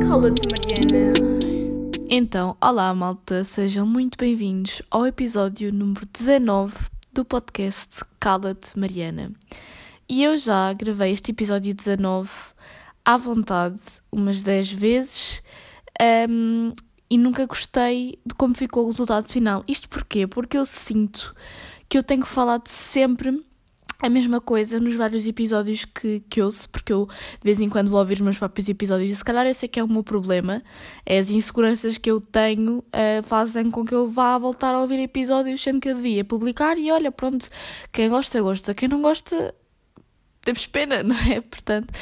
Cala-te, Mariana. Então, olá malta, sejam muito bem-vindos ao episódio número 19 do podcast Cala-te Mariana. E eu já gravei este episódio 19 à vontade umas 10 vezes um, e nunca gostei de como ficou o resultado final. Isto porquê? Porque eu sinto que eu tenho falado sempre a mesma coisa nos vários episódios que, que ouço, porque eu de vez em quando vou ouvir os meus próprios episódios e se calhar esse é que é o meu problema. É as inseguranças que eu tenho uh, fazem com que eu vá voltar a ouvir episódios sendo que eu devia publicar e olha, pronto, quem gosta, gosta, quem não gosta, temos pena, não é? Portanto,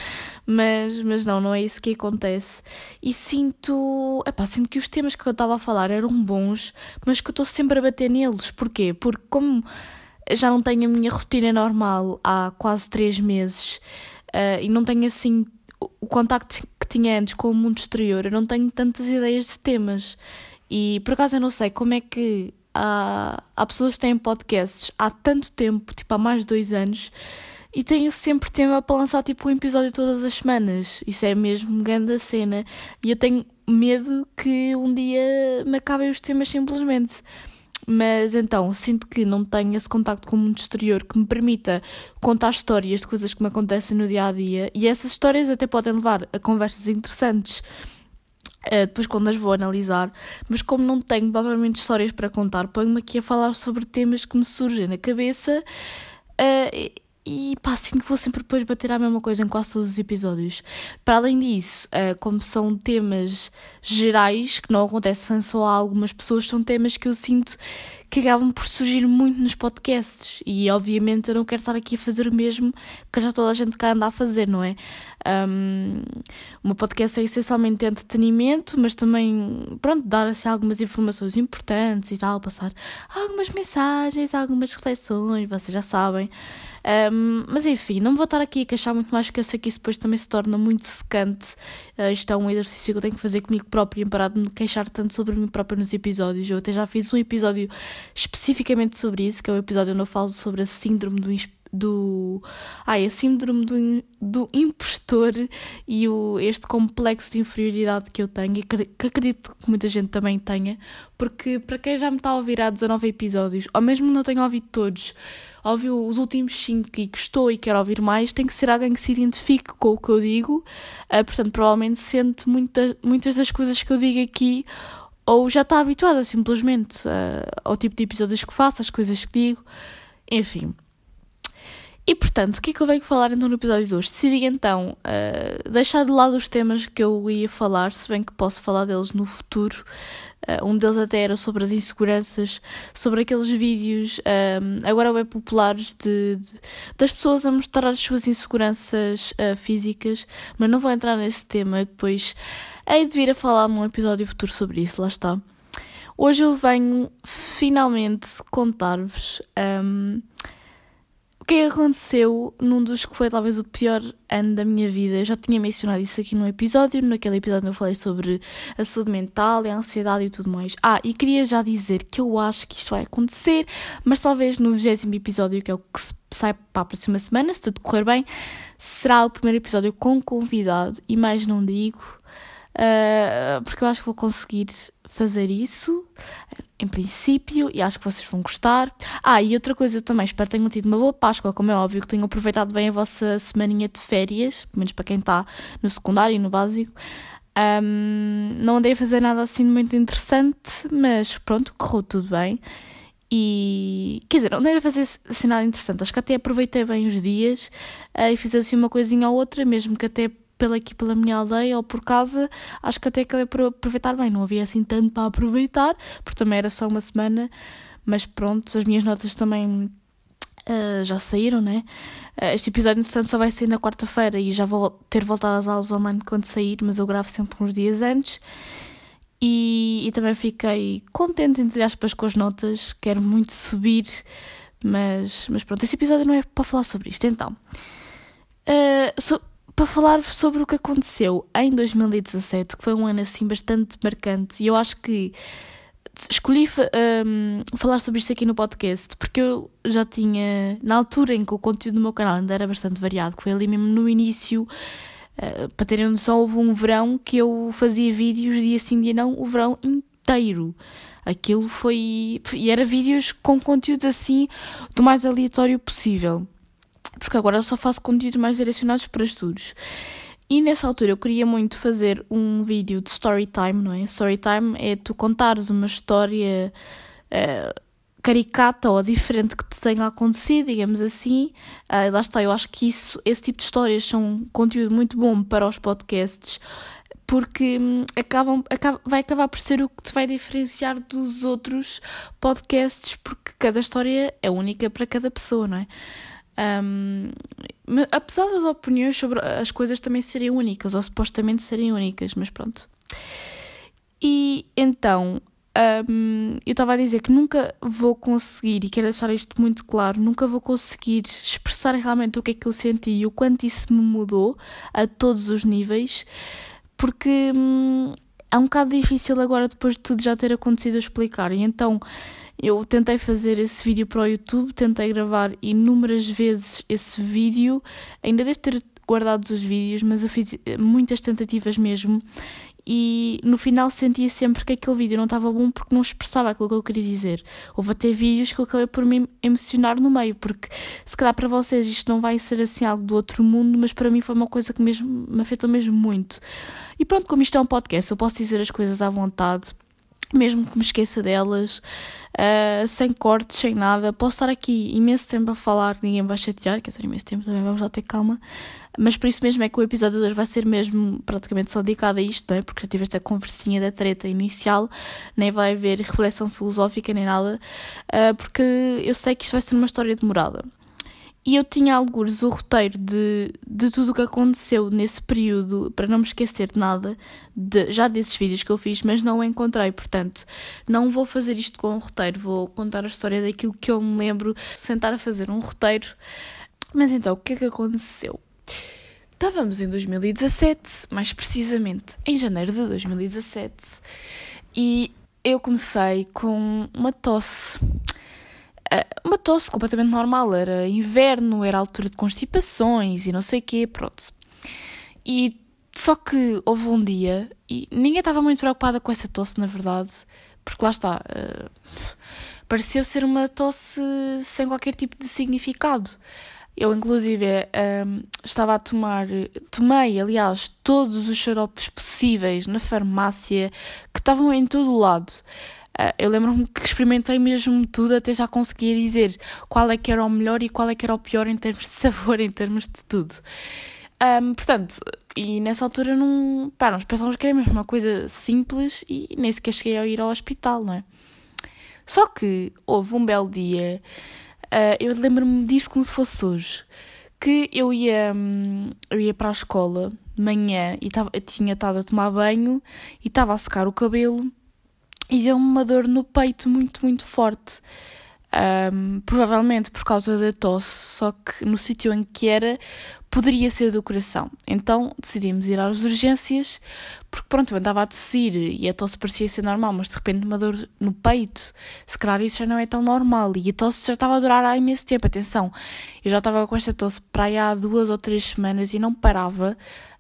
mas, mas não, não é isso que acontece. E sinto, epá, sinto que os temas que eu estava a falar eram bons, mas que eu estou sempre a bater neles. Porquê? Porque como já não tenho a minha rotina normal há quase três meses uh, e não tenho assim o contacto que tinha antes com o mundo exterior, eu não tenho tantas ideias de temas. E por acaso eu não sei como é que há, há pessoas que têm podcasts há tanto tempo, tipo há mais de dois anos, e tenho sempre tema para lançar tipo um episódio todas as semanas. Isso é mesmo grande cena. E eu tenho medo que um dia me acabem os temas simplesmente. Mas então, sinto que não tenho esse contacto com o mundo exterior que me permita contar histórias de coisas que me acontecem no dia a dia. E essas histórias até podem levar a conversas interessantes. Uh, depois quando as vou analisar, mas como não tenho provavelmente histórias para contar, ponho-me aqui a falar sobre temas que me surgem na cabeça uh, e pá, sinto que vou sempre depois bater a mesma coisa em quase todos os episódios. Para além disso, uh, como são temas gerais, que não acontecem só a algumas pessoas, são temas que eu sinto que acabam por surgir muito nos podcasts. E obviamente eu não quero estar aqui a fazer o mesmo que já toda a gente cá anda a fazer, não é? Um, o meu podcast é essencialmente entretenimento, mas também, pronto, dar assim algumas informações importantes e tal, passar algumas mensagens, algumas reflexões, vocês já sabem. Um, mas enfim, não vou estar aqui a queixar muito mais, porque eu sei que isso depois também se torna muito secante. Uh, isto é um exercício que eu tenho que fazer comigo próprio, parar de me queixar tanto sobre mim própria nos episódios. Eu até já fiz um episódio especificamente sobre isso, que é o episódio onde eu falo sobre a síndrome do do ai, a síndrome do, do impostor e o, este complexo de inferioridade que eu tenho e que acredito que muita gente também tenha, porque para quem já me está a ouvir há 19 episódios, ou mesmo não tenho ouvido todos, ouviu os últimos 5 e gostou e quer ouvir mais, tem que ser alguém que se identifique com o que eu digo, uh, portanto, provavelmente sente muita, muitas das coisas que eu digo aqui ou já está habituada simplesmente uh, ao tipo de episódios que faço, às coisas que digo, enfim. E portanto, o que é que eu venho falar então no episódio de hoje? Decidi então uh, deixar de lado os temas que eu ia falar, se bem que posso falar deles no futuro. Uh, um deles até era sobre as inseguranças, sobre aqueles vídeos um, agora bem populares de, de, das pessoas a mostrar as suas inseguranças uh, físicas, mas não vou entrar nesse tema. Depois hei de vir a falar num episódio futuro sobre isso, lá está. Hoje eu venho finalmente contar-vos. Um, o que é que aconteceu num dos que foi talvez o pior ano da minha vida? Eu já tinha mencionado isso aqui no episódio, naquele episódio eu falei sobre a saúde mental e a ansiedade e tudo mais. Ah, e queria já dizer que eu acho que isto vai acontecer, mas talvez no 20 episódio, que é o que sai para a próxima semana, se tudo correr bem, será o primeiro episódio com convidado e mais não digo. Uh, porque eu acho que vou conseguir fazer isso, em princípio, e acho que vocês vão gostar. Ah, e outra coisa também, espero que tenham tido uma boa Páscoa, como é óbvio, que tenham aproveitado bem a vossa semaninha de férias, pelo menos para quem está no secundário e no básico. Um, não andei a fazer nada assim muito interessante, mas pronto, correu tudo bem. E quer dizer, não andei a fazer assim nada interessante, acho que até aproveitei bem os dias uh, e fiz assim uma coisinha ou outra, mesmo que até pela aqui pela minha aldeia ou por casa, acho que até acabei por aproveitar bem. Não havia assim tanto para aproveitar, porque também era só uma semana, mas pronto, as minhas notas também uh, já saíram, né? Uh, este episódio, entretanto, só vai sair na quarta-feira e já vou ter voltado às aulas online quando sair, mas eu gravo sempre uns dias antes. E, e também fiquei contente, entre aspas, com as notas, quero muito subir, mas, mas pronto, este episódio não é para falar sobre isto. Então, uh, so, para falar sobre o que aconteceu em 2017, que foi um ano assim bastante marcante, e eu acho que escolhi um, falar sobre isto aqui no podcast porque eu já tinha, na altura em que o conteúdo do meu canal ainda era bastante variado, que foi ali mesmo no início, uh, para terem noção, houve um verão que eu fazia vídeos dia sim, dia não, o verão inteiro. Aquilo foi. E era vídeos com conteúdo assim do mais aleatório possível. Porque agora só faço conteúdos mais direcionados para estudos. E nessa altura eu queria muito fazer um vídeo de story time, não é? Story time é tu contares uma história uh, caricata ou diferente que te tenha acontecido, digamos assim. Uh, lá está, eu acho que isso, esse tipo de histórias são um conteúdo muito bom para os podcasts, porque hum, acabam, acaba, vai acabar por ser o que te vai diferenciar dos outros podcasts, porque cada história é única para cada pessoa, não é? Um, apesar das opiniões sobre as coisas também serem únicas, ou supostamente serem únicas, mas pronto. E então, um, eu estava a dizer que nunca vou conseguir, e quero deixar isto muito claro, nunca vou conseguir expressar realmente o que é que eu senti e o quanto isso me mudou a todos os níveis, porque hum, é um bocado difícil agora, depois de tudo já ter acontecido, explicar. E então eu tentei fazer esse vídeo para o YouTube, tentei gravar inúmeras vezes esse vídeo, ainda devo ter guardado os vídeos, mas eu fiz eh, muitas tentativas mesmo e no final sentia sempre que aquele vídeo não estava bom porque não expressava aquilo que eu queria dizer. Houve até vídeos que eu acabei por me emocionar no meio, porque se calhar para vocês isto não vai ser assim algo do outro mundo, mas para mim foi uma coisa que mesmo me afetou mesmo muito. E pronto, como isto é um podcast, eu posso dizer as coisas à vontade mesmo que me esqueça delas, uh, sem cortes, sem nada. Posso estar aqui imenso tempo a falar, ninguém vai chatear, quer dizer, imenso tempo também, vamos lá ter calma. Mas por isso mesmo é que o episódio 2 vai ser mesmo praticamente só dedicado a isto, não é? Porque já tive esta conversinha da treta inicial, nem vai haver reflexão filosófica nem nada, uh, porque eu sei que isto vai ser uma história demorada. E eu tinha alguns o roteiro de, de tudo o que aconteceu nesse período, para não me esquecer de nada, de, já desses vídeos que eu fiz, mas não o encontrei. Portanto, não vou fazer isto com um roteiro, vou contar a história daquilo que eu me lembro, sentar a fazer um roteiro. Mas então, o que é que aconteceu? Estávamos em 2017, mais precisamente em janeiro de 2017, e eu comecei com uma tosse uma tosse completamente normal, era inverno, era altura de constipações e não sei o quê, pronto. E só que houve um dia, e ninguém estava muito preocupada com essa tosse, na verdade, porque lá está, uh, pareceu ser uma tosse sem qualquer tipo de significado. Eu, inclusive, um, estava a tomar, tomei, aliás, todos os xaropes possíveis na farmácia que estavam em todo o lado. Uh, eu lembro-me que experimentei mesmo tudo até já conseguia dizer qual é que era o melhor e qual é que era o pior em termos de sabor, em termos de tudo. Um, portanto, e nessa altura não. Pá, nós pensávamos que era mesmo uma coisa simples e nem sequer cheguei a ir ao hospital, não é? Só que houve um belo dia, uh, eu lembro-me disso como se fosse hoje, que eu ia, um, eu ia para a escola de manhã e tava, tinha estado a tomar banho e estava a secar o cabelo e deu-me uma dor no peito muito, muito forte. Um, provavelmente por causa da tosse, só que no sítio em que era poderia ser do coração. Então decidimos ir às urgências, porque pronto, eu andava a tossir e a tosse parecia ser normal, mas de repente uma dor no peito, se calhar isso já não é tão normal. E a tosse já estava a durar há imenso tempo. Atenção, eu já estava com esta tosse para aí há duas ou três semanas e não parava.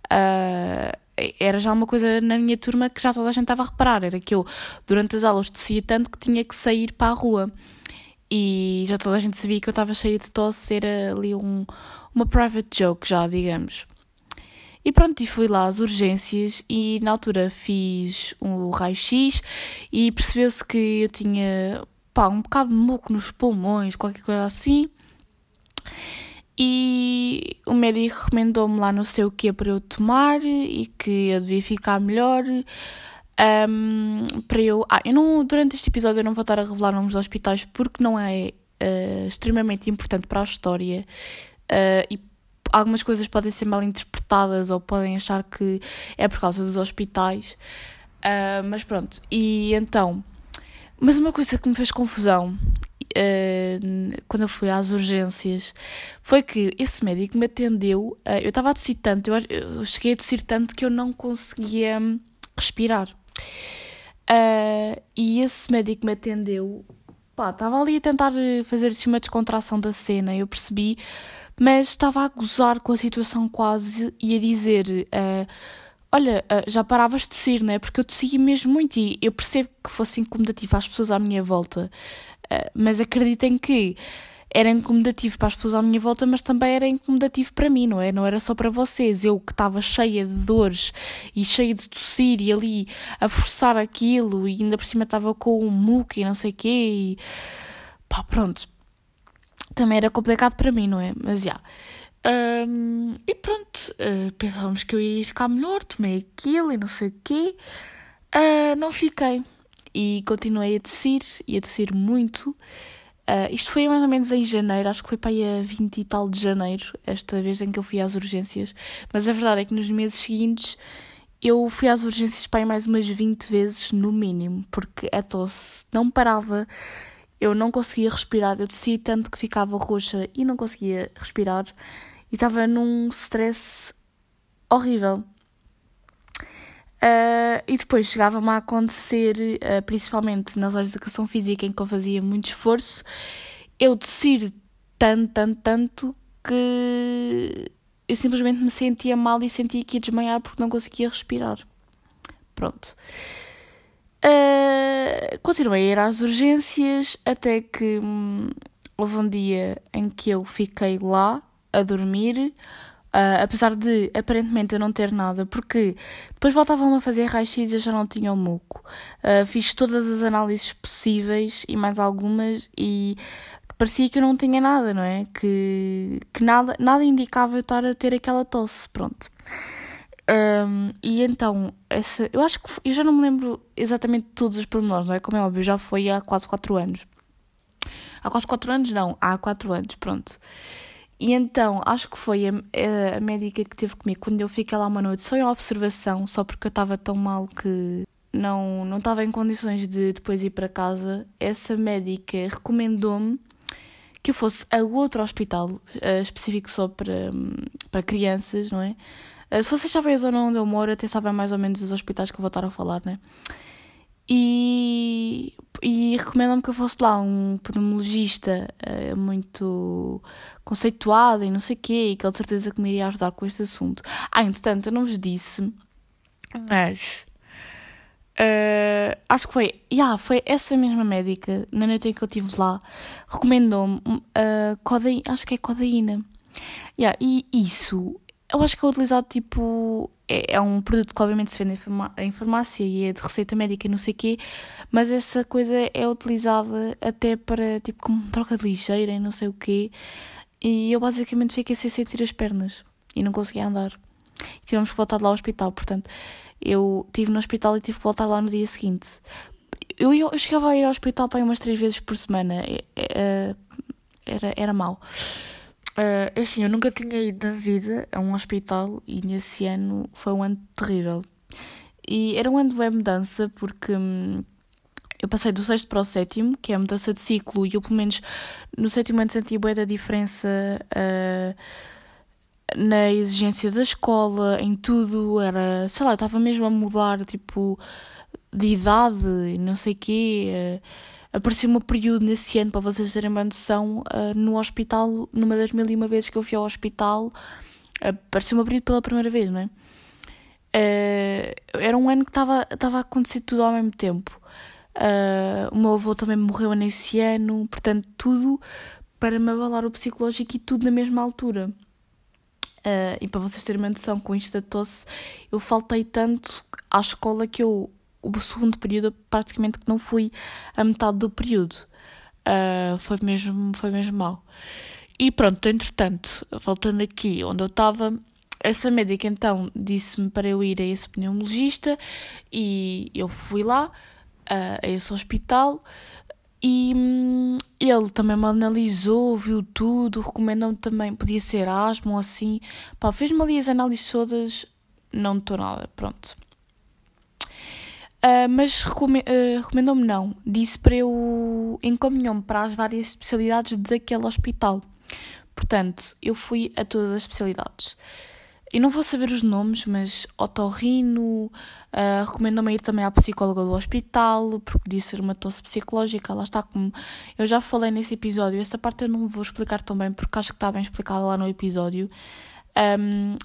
Uh, era já uma coisa na minha turma que já toda a gente estava a reparar, era que eu durante as aulas tossia tanto que tinha que sair para a rua e já toda a gente sabia que eu estava cheia de tosse, era ali um, uma private joke já, digamos. E pronto, e fui lá às urgências e na altura fiz um raio-x e percebeu-se que eu tinha pá, um bocado de muco nos pulmões, qualquer coisa assim. E o médico recomendou-me lá não sei o que para eu tomar e que eu devia ficar melhor. Um, para eu. Ah, eu não, durante este episódio eu não vou estar a revelar nomes de hospitais porque não é uh, extremamente importante para a história uh, e algumas coisas podem ser mal interpretadas ou podem achar que é por causa dos hospitais. Uh, mas pronto, e então. Mas uma coisa que me fez confusão quando eu fui às urgências, foi que esse médico me atendeu. Uh, eu estava a tossir tanto, eu, eu, cheguei a tossir tanto que eu não conseguia respirar. Uh, e esse médico me atendeu. Pá, estava ali a tentar fazer assim uma descontração da cena, eu percebi, mas estava a gozar com a situação quase e a dizer: Olha, já paravas de tossir, não é? Porque eu tossia mesmo muito e eu percebo que fosse incomodativo às pessoas à minha volta, mas acreditem que era incomodativo para as pessoas à minha volta, mas também era incomodativo para mim, não é? Não era só para vocês. Eu que estava cheia de dores e cheia de tossir e ali a forçar aquilo e ainda por cima estava com um muco e não sei o quê e pá, pronto. Também era complicado para mim, não é? Mas já. Um, e pronto, uh, pensávamos que eu iria ficar melhor, tomei aquilo e não sei o quê. Uh, não fiquei. E continuei a tossir e a tossir muito. Uh, isto foi mais ou menos em janeiro, acho que foi para aí a 20 e tal de janeiro, esta vez em que eu fui às urgências. Mas a verdade é que nos meses seguintes eu fui às urgências para aí mais umas 20 vezes no mínimo, porque a tosse não parava, eu não conseguia respirar, eu tossia tanto que ficava roxa e não conseguia respirar e estava num stress horrível. Uh, e depois chegava-me a acontecer, uh, principalmente nas aulas de educação física, em que eu fazia muito esforço, eu tossir tanto, tanto, tanto que eu simplesmente me sentia mal e sentia que ia desmaiar porque não conseguia respirar. Pronto. Uh, continuei a ir às urgências até que hum, houve um dia em que eu fiquei lá a dormir Uh, apesar de aparentemente eu não ter nada, porque depois voltavam a fazer raio-x e eu já não tinha o muco. Uh, fiz todas as análises possíveis e mais algumas e parecia que eu não tinha nada, não é? Que, que nada, nada indicava eu estar a ter aquela tosse, pronto. Um, e então, essa, eu acho que eu já não me lembro exatamente todos os pormenores, não é? Como é óbvio, já foi há quase 4 anos. Há quase 4 anos? Não, há 4 anos, pronto. E então, acho que foi a, a, médica que teve comigo quando eu fiquei lá uma noite só em observação, só porque eu estava tão mal que não, não estava em condições de depois ir para casa. Essa médica recomendou-me que eu fosse a outro hospital uh, específico só para, para crianças, não é? Uh, se vocês sabem a zona onde eu moro, até sabem mais ou menos os hospitais que eu vou estar a falar, né? E, e recomendam-me que eu fosse lá um pneumologista uh, muito conceituado e não sei o quê, e que ele de certeza que me iria ajudar com este assunto. Ah, entretanto, eu não vos disse, mas uh, acho que foi, yeah, foi essa mesma médica, na noite em que eu estive lá, recomendou-me uh, codeína, acho que é codeína. Yeah, e isso eu acho que é utilizado tipo. É, é um produto que obviamente se vende em farmácia e é de receita médica e não sei o quê, mas essa coisa é utilizada até para tipo como troca de ligeira e não sei o quê. E eu basicamente fiquei sem sentir as pernas e não conseguia andar. E tivemos que voltar lá ao hospital, portanto, eu estive no hospital e tive que voltar lá no dia seguinte. Eu, eu, eu chegava a ir ao hospital para umas três vezes por semana. É, é, era, era mau. Uh, assim, eu nunca tinha ido na vida a um hospital e nesse ano foi um ano terrível. E era um ano de mudança porque hum, eu passei do sexto para o sétimo, que é a mudança de ciclo, e eu pelo menos no sétimo ano senti bué da diferença uh, na exigência da escola, em tudo, era, sei lá, estava mesmo a mudar, tipo, de idade não sei o quê. Uh, apareceu um período nesse ano, para vocês terem uma noção, uh, no hospital, numa das mil e uma vezes que eu fui ao hospital, apareceu um período pela primeira vez, não é? Uh, era um ano que estava a acontecer tudo ao mesmo tempo. Uh, o meu avô também morreu nesse ano, portanto, tudo para me abalar o psicológico e tudo na mesma altura. Uh, e para vocês terem uma noção, com isto da tosse, eu faltei tanto à escola que eu o segundo período praticamente que não fui a metade do período. Uh, foi mesmo, foi mesmo mal. E pronto, entretanto, voltando aqui onde eu estava, essa médica então disse-me para eu ir a esse pneumologista e eu fui lá, uh, a esse hospital, e hum, ele também me analisou, viu tudo, recomendou-me também, podia ser asma ou assim. Pá, fez-me ali as análises todas, não estou nada, pronto. Uh, mas uh, recomendou-me não. Disse para eu. encaminhou-me para as várias especialidades daquele hospital. Portanto, eu fui a todas as especialidades. e não vou saber os nomes, mas otorrino, uh, recomendo-me ir também à psicóloga do hospital, porque disse ser uma tosse psicológica, lá está como eu já falei nesse episódio, essa parte eu não vou explicar tão bem, porque acho que está bem explicado lá no episódio. Um,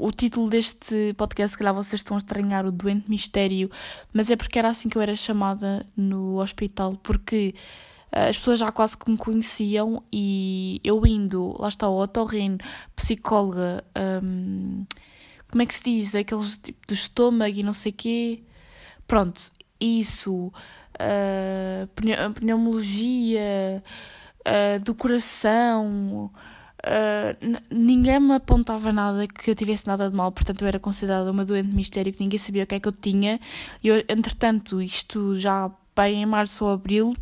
o título deste podcast, se calhar vocês estão a estranhar o Doente Mistério, mas é porque era assim que eu era chamada no hospital, porque uh, as pessoas já quase que me conheciam e eu indo, lá está o otorrino, psicóloga, um, como é que se diz? Aqueles tipo do estômago e não sei quê. Pronto, isso, uh, pneumologia, uh, do coração Ninguém me apontava nada que eu tivesse nada de mal, portanto eu era considerada uma doente mistério que ninguém sabia o que é que eu tinha. E entretanto, isto já bem em março ou abril,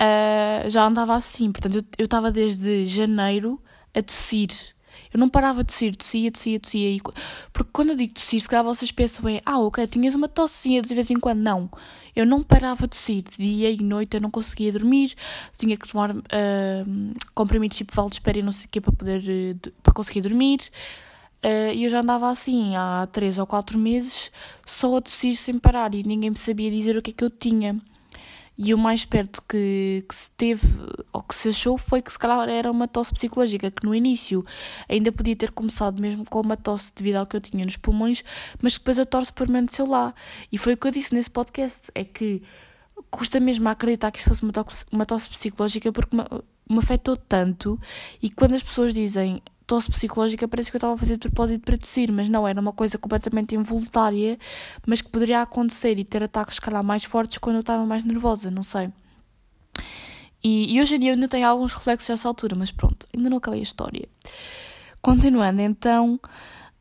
uh, já andava assim. Portanto, eu estava desde janeiro a tossir. Eu não parava de tossir, tossia, tossia, tossia. E, porque quando eu digo tossir, se calhar vocês pensam, é, ah, ok, tinhas uma tossinha de vez em quando. Não. Eu não parava de tossir. Dia e noite eu não conseguia dormir. Tinha que tomar uh, comprimidos tipo Valdespera e não sei o quê para poder, uh, para conseguir dormir. Uh, e eu já andava assim há três ou quatro meses só a tossir sem parar e ninguém me sabia dizer o que é que eu tinha. E o mais perto que, que se teve, ou que se achou, foi que se calhar era uma tosse psicológica, que no início ainda podia ter começado mesmo com uma tosse devido ao que eu tinha nos pulmões, mas depois a tosse permaneceu lá. E foi o que eu disse nesse podcast, é que custa mesmo acreditar que isto fosse uma tosse, uma tosse psicológica porque me, me afetou tanto e quando as pessoas dizem tosse psicológica parece que eu estava a fazer de propósito para tossir, mas não, era uma coisa completamente involuntária, mas que poderia acontecer e ter ataques, calhar, mais fortes quando eu estava mais nervosa, não sei. E, e hoje em dia eu ainda tenho alguns reflexos dessa altura, mas pronto, ainda não acabei a história. Continuando, então,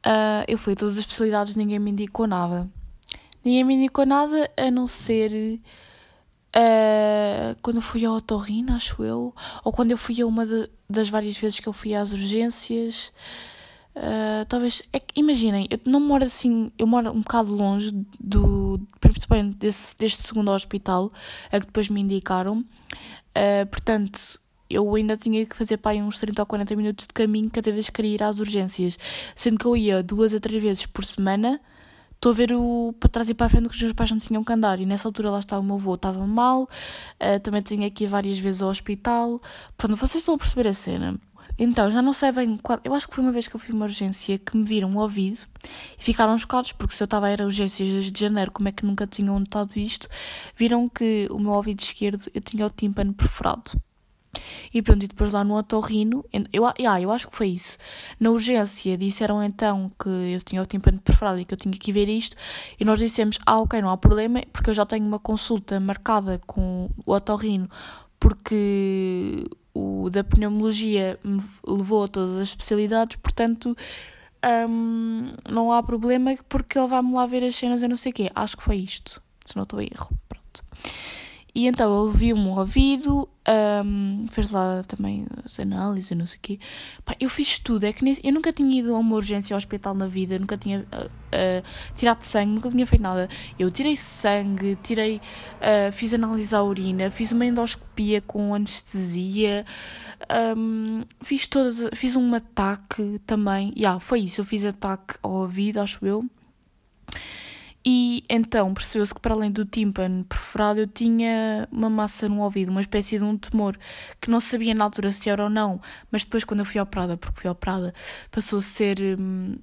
uh, eu fui a todas as especialidades, ninguém me indicou nada. Ninguém me indicou nada a não ser Uh, quando fui ao otorrino, acho eu, ou quando eu fui a uma de, das várias vezes que eu fui às urgências, uh, talvez, é que, imaginem, eu não moro assim, eu moro um bocado longe do, principalmente desse, deste segundo hospital, a que depois me indicaram, uh, portanto, eu ainda tinha que fazer para uns 30 ou 40 minutos de caminho cada vez que queria ir às urgências, sendo que eu ia duas a três vezes por semana, estou a ver o para trás e para a frente que os meus pais não tinham que andar. E nessa altura lá está o meu avô, estava mal, uh, também tinha que ir várias vezes ao hospital. Pronto, vocês estão a perceber a cena. Então, já não sei bem qual. Eu acho que foi uma vez que eu fui uma urgência que me viram o ouvido e ficaram chocados, porque se eu estava a ir a urgências desde janeiro, como é que nunca tinham notado isto? Viram que o meu ouvido esquerdo eu tinha o tímpano perforado. E pronto, e depois lá no otorrino, eu, ah, eu acho que foi isso. Na urgência disseram então que eu tinha o tímpano perfurado e que eu tinha que ver isto, e nós dissemos, ah, ok, não há problema, porque eu já tenho uma consulta marcada com o otorrino, porque o da pneumologia me levou a todas as especialidades, portanto, hum, não há problema, porque ele vai-me lá ver as cenas e não sei o quê. Acho que foi isto, se não estou a erro. Pronto. E então ele viu-me o ouvido, um, fez lá também as análises não sei o quê. Pá, eu fiz tudo, é que nem, eu nunca tinha ido a uma urgência ao hospital na vida, nunca tinha uh, uh, tirado sangue, nunca tinha feito nada. Eu tirei sangue, tirei, uh, fiz análise à urina, fiz uma endoscopia com anestesia, um, fiz todas, fiz um ataque também. Yeah, foi isso, eu fiz ataque ao ouvido, acho eu. E então percebeu-se que, para além do tímpano perforado, eu tinha uma massa no ouvido, uma espécie de um tumor, que não sabia na altura se era ou não, mas depois, quando eu fui operada, porque fui operada, passou a ser hum,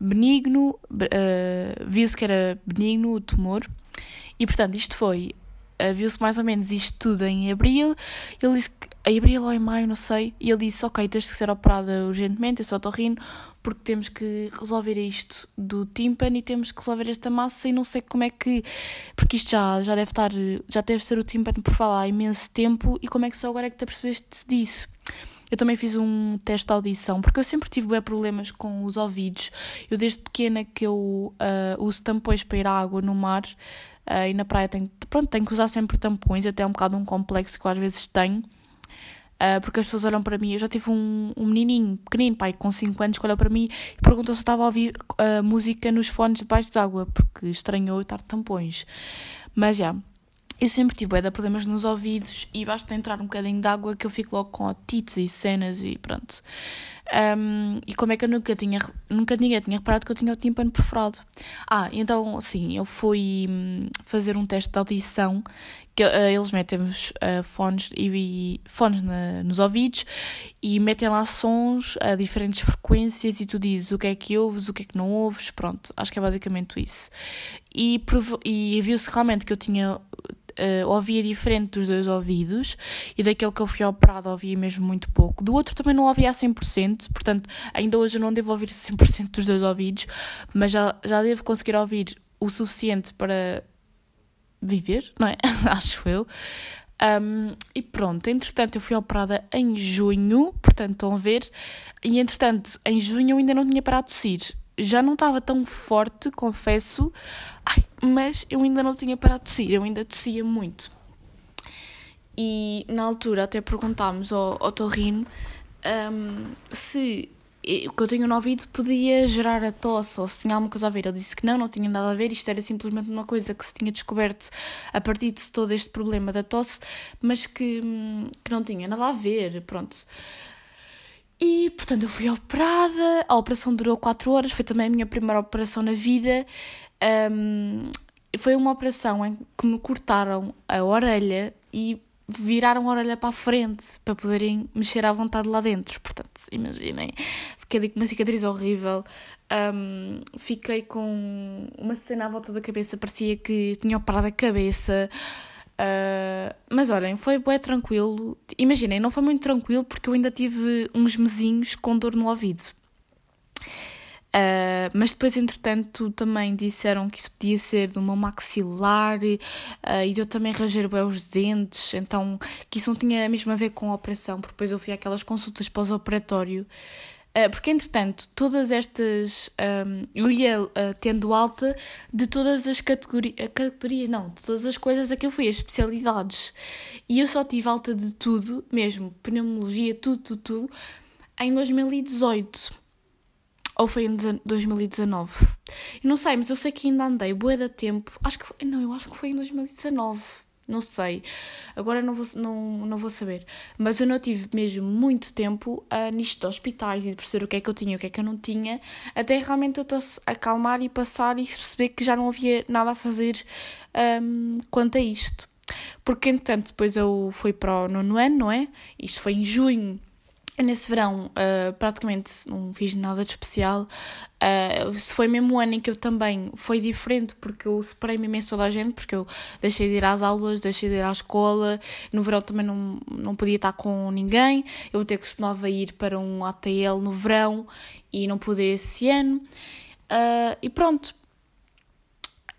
benigno, uh, viu-se que era benigno o tumor, e portanto, isto foi. Uh, viu-se mais ou menos isto tudo em abril. Ele disse que em abril ou em maio, não sei. E ele disse: Ok, tens que ser operada urgentemente, esse otorrino, porque temos que resolver isto do tímpano e temos que resolver esta massa e não sei como é que. Porque isto já, já deve estar. Já deve ser o tímpano por falar há imenso tempo e como é que só agora é que te apercebeste disso? Eu também fiz um teste de audição, porque eu sempre tive problemas com os ouvidos. Eu desde pequena que eu uh, uso tampões para ir à água no mar uh, e na praia tenho, pronto, tenho que usar sempre tampões, até é um bocado um complexo que eu às vezes tenho. Uh, porque as pessoas olham para mim. Eu já tive um, um menininho pequenino, pai, com 5 anos, que olhou para mim e perguntou se eu estava a ouvir uh, música nos fones debaixo d'água, porque estranhou estar tampões. Mas já, eu sempre tive é, problemas nos ouvidos e basta entrar um bocadinho de água que eu fico logo com otites e cenas e pronto. Um, e como é que eu nunca tinha, nunca ninguém tinha reparado que eu tinha o tímpano perforado. Ah, então, sim, eu fui hum, fazer um teste de audição, que uh, eles metem-vos uh, fones, e, e fones na, nos ouvidos e metem lá sons a diferentes frequências e tu dizes o que é que ouves, o que é que não ouves, pronto, acho que é basicamente isso. E, e viu-se realmente que eu tinha uh, ouvia diferente dos dois ouvidos e daquele que eu fui operado ouvia mesmo muito pouco. Do outro também não ouvia a 100%, portanto, ainda hoje eu não devo ouvir 100% dos dois ouvidos, mas já, já devo conseguir ouvir o suficiente para viver, não é? Acho eu. Um, e pronto, entretanto eu fui operada em junho, portanto estão a ver, e entretanto em junho eu ainda não tinha parado de tossir já não estava tão forte, confesso, Ai, mas eu ainda não tinha parado de tossir, eu ainda tossia muito. E na altura até perguntámos ao, ao Torrino um, se o que eu tenho no ouvido podia gerar a tosse ou se tinha alguma coisa a ver. Ele disse que não, não tinha nada a ver, isto era simplesmente uma coisa que se tinha descoberto a partir de todo este problema da tosse, mas que, que não tinha nada a ver, pronto. E, portanto, eu fui operada, a operação durou 4 horas, foi também a minha primeira operação na vida. Um, foi uma operação em que me cortaram a orelha e viraram a orelha para a frente para poderem mexer à vontade lá dentro. Portanto, imaginem, fiquei ali com uma cicatriz horrível. Um, fiquei com uma cena à volta da cabeça, parecia que tinha operado a cabeça. Uh, mas olhem, foi bem tranquilo. Imaginem, não foi muito tranquilo porque eu ainda tive uns mesinhos com dor no ouvido. Uh, mas depois, entretanto, também disseram que isso podia ser de uma maxilar uh, e eu também ranger bem os dentes, então que isso não tinha mesmo a ver com a operação, porque depois eu fui àquelas consultas pós-operatório eh, porque, entretanto, todas estas. Um, eu ia tendo alta de todas as categorias. Categorias, não, de todas as coisas a que eu fui, as especialidades. E eu só tive alta de tudo, mesmo, pneumologia, tudo, tudo, tudo, em 2018. Ou foi em 2019? Eu não sei, mas eu sei que ainda andei boa da tempo. Acho que foi, não, eu acho que foi em 2019 não sei. Agora não vou, não, não vou saber. Mas eu não tive mesmo muito tempo uh, nisto de hospitais e de perceber o que é que eu tinha o que é que eu não tinha, até realmente eu acalmar e passar e perceber que já não havia nada a fazer um, quanto a isto. Porque, entretanto, depois eu fui para o nono ano, não é? Isto foi em junho Nesse verão, uh, praticamente não fiz nada de especial. Uh, foi mesmo o ano em que eu também foi diferente, porque eu separei-me imenso toda a gente, porque eu deixei de ir às aulas, deixei de ir à escola. No verão também não, não podia estar com ninguém. Eu até costumava ir para um ATL no verão e não pude esse ano. Uh, e pronto,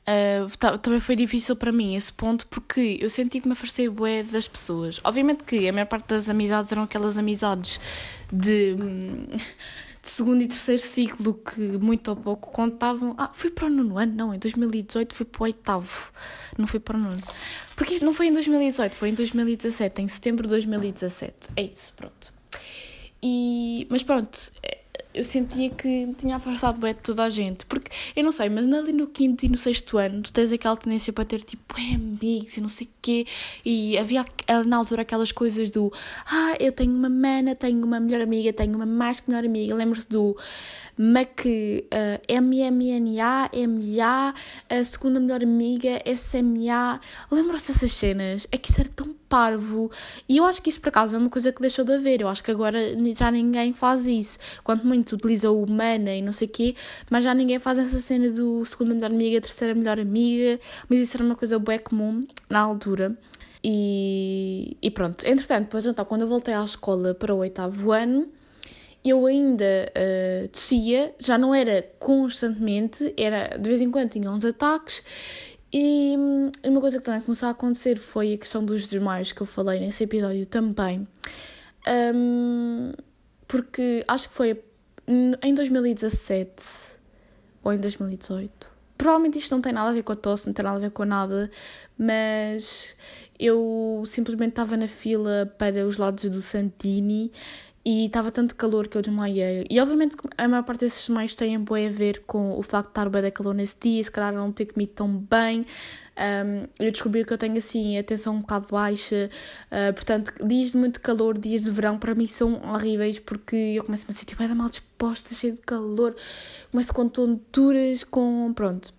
Uh, também foi difícil para mim esse ponto porque eu senti que me afastei bué das pessoas. Obviamente que a maior parte das amizades eram aquelas amizades de, de segundo e terceiro ciclo que muito ou pouco contavam. Ah, fui para o nono ano? Não, em 2018 fui para o oitavo, não fui para o nono. Porque isto não foi em 2018, foi em 2017, em setembro de 2017. É isso, pronto. E, mas pronto, eu sentia que me tinha afastado bem de toda a gente. Porque, eu não sei, mas ali no quinto e no sexto ano, tu tens aquela tendência para ter tipo, é amigos e não sei o quê. E havia na altura aquelas coisas do, ah, eu tenho uma mana, tenho uma melhor amiga, tenho uma mais que melhor amiga. Lembro-se do Mac uh, MMNA, MA, a segunda melhor amiga, SMA. Lembram-se dessas cenas? É que isso era tão parvo. E eu acho que isso por acaso é uma coisa que deixou de haver. Eu acho que agora já ninguém faz isso. Quanto muito utiliza o mana e não sei o quê, mas já ninguém faz essa cena do segunda melhor amiga, terceira melhor amiga. Mas isso era uma coisa bem comum na altura. E, e pronto, entretanto, depois então, quando eu voltei à escola para o oitavo ano, eu ainda uh, tossia, já não era constantemente, era de vez em quando tinha uns ataques. E um, uma coisa que também começou a acontecer foi a questão dos desmaios que eu falei nesse episódio também. Um, porque acho que foi em 2017 ou em 2018. Provavelmente isto não tem nada a ver com a tosse, não tem nada a ver com nada, mas eu simplesmente estava na fila para os lados do Santini e estava tanto calor que eu desmaiei. E obviamente a maior parte desses desmaios tem a ver com o facto de estar bem de calor nesse dia, se calhar não ter comido tão bem. Um, eu descobri que eu tenho assim a tensão um bocado baixa, uh, portanto, dias de muito calor, dias de verão, para mim são horríveis porque eu começo a me sentir bem mal disposta, cheia de calor, começo com tonturas, com. pronto.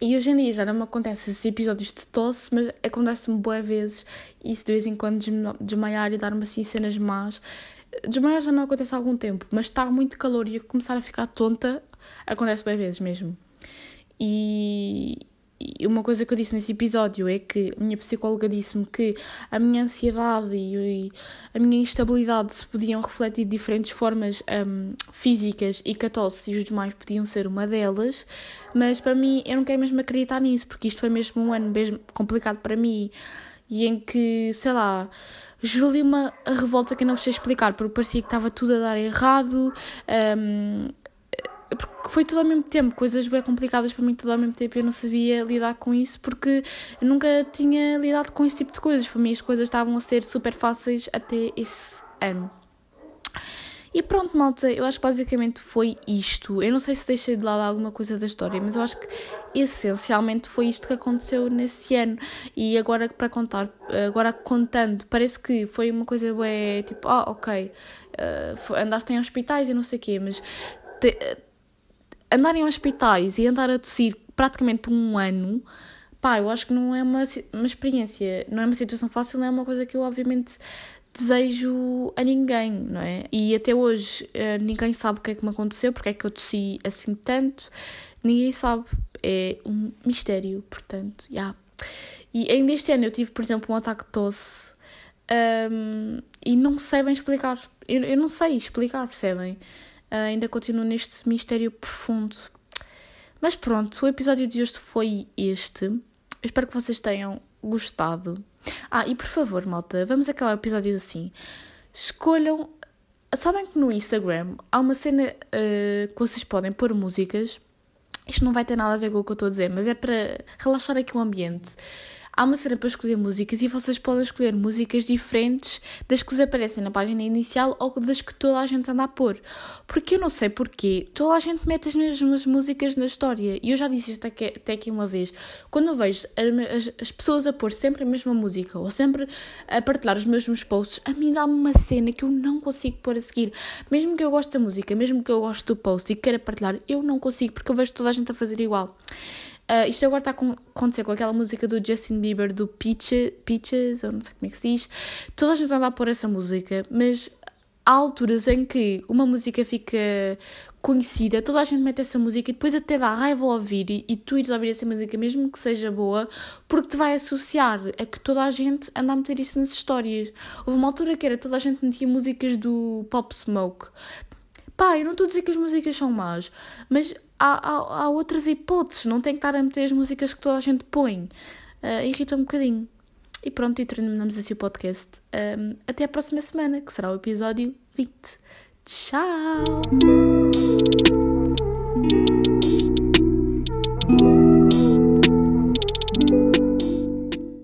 E hoje em dia já não me acontece esses episódios de tosse, mas acontece-me boas vezes e de vez em quando desmaiar e dar-me assim cenas más. Desmaiar já não acontece há algum tempo, mas estar muito calor e começar a ficar tonta acontece boas vezes mesmo. E, e uma coisa que eu disse nesse episódio é que a minha psicóloga disse-me que a minha ansiedade e a minha instabilidade se podiam refletir de diferentes formas um, físicas e que a tosse e os demais podiam ser uma delas, mas para mim eu não quero mesmo acreditar nisso, porque isto foi mesmo um ano mesmo complicado para mim e em que, sei lá, juro-lhe uma revolta que eu não sei explicar, porque parecia que estava tudo a dar errado, um, porque foi tudo ao mesmo tempo, coisas bem complicadas para mim tudo ao mesmo tempo, eu não sabia lidar com isso porque eu nunca tinha lidado com esse tipo de coisas, para mim as coisas estavam a ser super fáceis até esse ano. E pronto, malta, eu acho que basicamente foi isto. Eu não sei se deixei de lado alguma coisa da história, mas eu acho que essencialmente foi isto que aconteceu nesse ano. E agora para contar, agora contando, parece que foi uma coisa bué, tipo, ah, ok, uh, andaste em hospitais e não sei o quê, mas te, andar em hospitais e andar a tossir praticamente um ano, pá, eu acho que não é uma, uma experiência, não é uma situação fácil, não é uma coisa que eu obviamente desejo a ninguém, não é? E até hoje uh, ninguém sabe o que é que me aconteceu, porque é que eu tossi assim tanto, ninguém sabe, é um mistério, portanto, já. Yeah. E ainda este ano eu tive, por exemplo, um ataque de tosse um, e não sei bem explicar, eu, eu não sei explicar, percebem? Uh, ainda continuo neste mistério profundo. Mas pronto, o episódio de hoje foi este. Espero que vocês tenham gostado. Ah, e por favor, malta, vamos acabar o episódio assim. Escolham. Sabem que no Instagram há uma cena uh, que vocês podem pôr músicas. Isto não vai ter nada a ver com o que eu estou a dizer, mas é para relaxar aqui o ambiente há uma cena para escolher músicas e vocês podem escolher músicas diferentes das que vos aparecem na página inicial ou das que toda a gente anda a pôr. Porque eu não sei porquê, toda a gente mete as mesmas músicas na história. E eu já disse isto até, até aqui uma vez. Quando eu vejo as, as pessoas a pôr sempre a mesma música ou sempre a partilhar os mesmos posts, a mim dá-me uma cena que eu não consigo pôr a seguir. Mesmo que eu goste da música, mesmo que eu goste do post e queira partilhar, eu não consigo porque eu vejo toda a gente a fazer igual. Uh, isto agora está a acontecer com aquela música do Justin Bieber, do Peaches, Peaches, ou não sei como é que se diz. Toda a gente anda a pôr essa música, mas há alturas em que uma música fica conhecida, toda a gente mete essa música e depois até dá raiva ao ouvir e, e tu ires ouvir essa música, mesmo que seja boa, porque te vai associar a que toda a gente anda a meter isso nas histórias. Houve uma altura que era toda a gente metia músicas do Pop Smoke. Pá, eu não estou a dizer que as músicas são más, mas há, há, há outras hipóteses, não tem que estar a meter as músicas que toda a gente põe. Uh, irrita um bocadinho. E pronto, e terminamos assim o podcast. Um, até a próxima semana, que será o episódio 20. Tchau!